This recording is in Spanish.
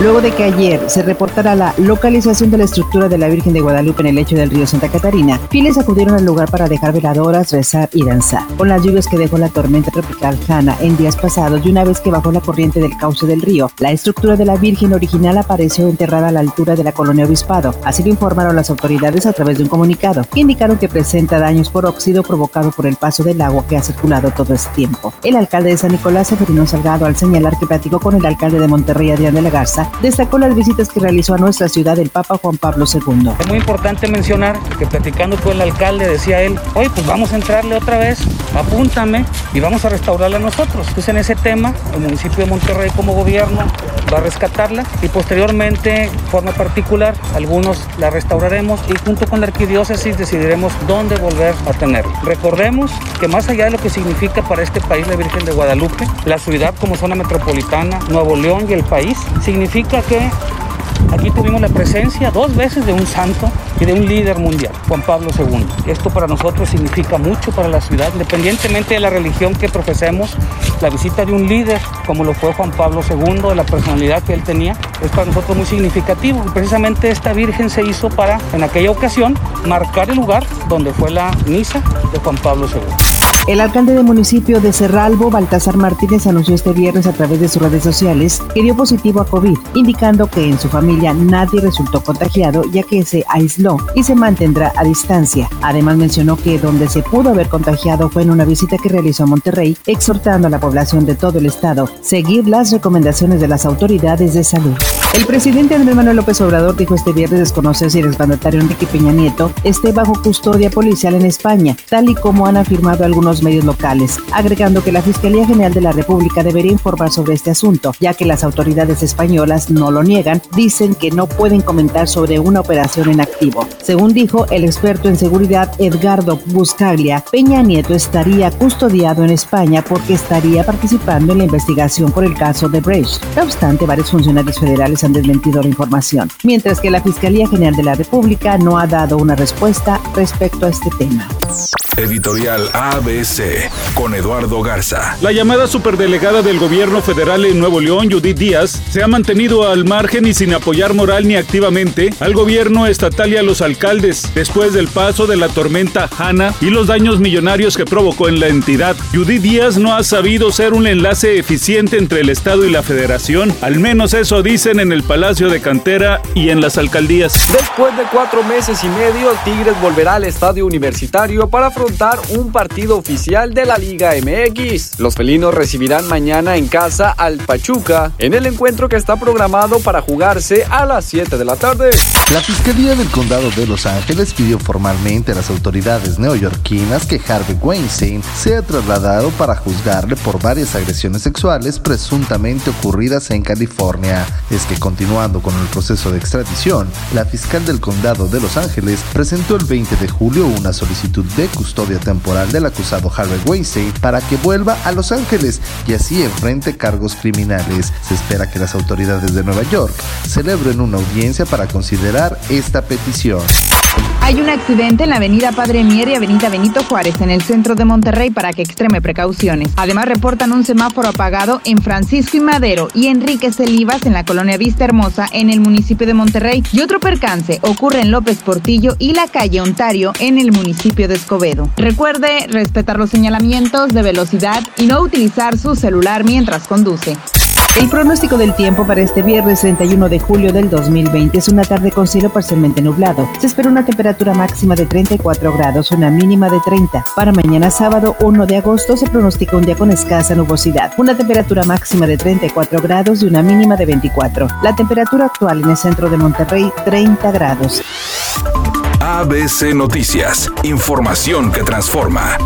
luego de que ayer se reportara la localización de la estructura de la Virgen de Guadalupe en el lecho del río Santa Catarina, fieles acudieron al lugar para dejar veladoras, rezar y danzar. Con las lluvias que dejó la tormenta tropical Hanna en días pasados y una vez que bajó la corriente del cauce del río, la estructura de la Virgen original apareció enterrada a la altura de la colonia Obispado. Así lo informaron las autoridades a través de un comunicado, que indicaron que presenta daños por óxido provocado por el paso del agua que ha circulado todo este tiempo. El alcalde de San Nicolás, Severino Salgado, al señalar que platicó con el alcalde de Monterrey, Adrián de la Garza, destacó las visitas que realizó a nuestra ciudad el Papa Juan Pablo II. Es muy importante mencionar que platicando con el alcalde decía él, oye, pues vamos a entrarle otra vez, apúntame y vamos a restaurarla nosotros. Entonces en ese tema, el municipio de Monterrey como gobierno va a rescatarla y posteriormente, forma particular, algunos la restauraremos y junto con la arquidiócesis decidiremos dónde volver a tenerla. Recordemos que más allá de lo que significa para este país la Virgen de Guadalupe, la ciudad como zona metropolitana, Nuevo León y el país, significa que aquí tuvimos la presencia dos veces de un santo y de un líder mundial, Juan Pablo II. Esto para nosotros significa mucho para la ciudad, independientemente de la religión que profesemos, la visita de un líder como lo fue Juan Pablo II, de la personalidad que él tenía, es para nosotros muy significativo. Precisamente esta Virgen se hizo para, en aquella ocasión, marcar el lugar donde fue la misa de Juan Pablo II. El alcalde del municipio de Cerralbo, Baltasar Martínez, anunció este viernes a través de sus redes sociales que dio positivo a COVID, indicando que en su familia nadie resultó contagiado ya que se aisló y se mantendrá a distancia. Además mencionó que donde se pudo haber contagiado fue en una visita que realizó a Monterrey, exhortando a la población de todo el estado seguir las recomendaciones de las autoridades de salud. El presidente Andrés Manuel López Obrador dijo este viernes desconocer si el exmandatario Enrique Peña Nieto esté bajo custodia policial en España, tal y como han afirmado algunos medios locales, agregando que la Fiscalía General de la República debería informar sobre este asunto, ya que las autoridades españolas no lo niegan, dicen que no pueden comentar sobre una operación en activo. Según dijo el experto en seguridad Edgardo Buscaglia, Peña Nieto estaría custodiado en España porque estaría participando en la investigación por el caso de Brecht. No obstante, varios funcionarios federales han desmentido la información, mientras que la Fiscalía General de la República no ha dado una respuesta respecto a este tema. Editorial ABC con Eduardo Garza. La llamada superdelegada del gobierno federal en Nuevo León, Judith Díaz, se ha mantenido al margen y sin apoyar moral ni activamente al gobierno estatal y a los alcaldes después del paso de la tormenta Hanna y los daños millonarios que provocó en la entidad. Judith Díaz no ha sabido ser un enlace eficiente entre el Estado y la Federación, al menos eso dicen en el Palacio de Cantera y en las alcaldías. Después de cuatro meses y medio, Tigres volverá al estadio universitario para afrontar un partido oficial de la Liga MX. Los felinos recibirán mañana en casa al Pachuca en el encuentro que está programado para jugarse a las 7 de la tarde. La Fiscalía del Condado de Los Ángeles pidió formalmente a las autoridades neoyorquinas que Harvey Weinstein sea trasladado para juzgarle por varias agresiones sexuales presuntamente ocurridas en California. Es que continuando con el proceso de extradición, la fiscal del Condado de Los Ángeles presentó el 20 de julio una solicitud de custodia temporal del acusado Harvey Weinstein para que vuelva a Los Ángeles y así enfrente cargos criminales. Se espera que las autoridades de Nueva York celebren una audiencia para considerar esta petición. Hay un accidente en la avenida Padre Mier y avenida Benito Juárez en el centro de Monterrey para que extreme precauciones. Además reportan un semáforo apagado en Francisco y Madero y Enrique Celivas en la colonia Vista Hermosa en el municipio de Monterrey. Y otro percance ocurre en López Portillo y la calle Ontario en el municipio de Escobedo. Recuerde respetar los señalamientos de velocidad y no utilizar su celular mientras conduce. El pronóstico del tiempo para este viernes 31 de julio del 2020 es una tarde con cielo parcialmente nublado. Se espera una temperatura máxima de 34 grados, una mínima de 30. Para mañana sábado 1 de agosto se pronostica un día con escasa nubosidad, una temperatura máxima de 34 grados y una mínima de 24. La temperatura actual en el centro de Monterrey 30 grados. ABC Noticias, información que transforma.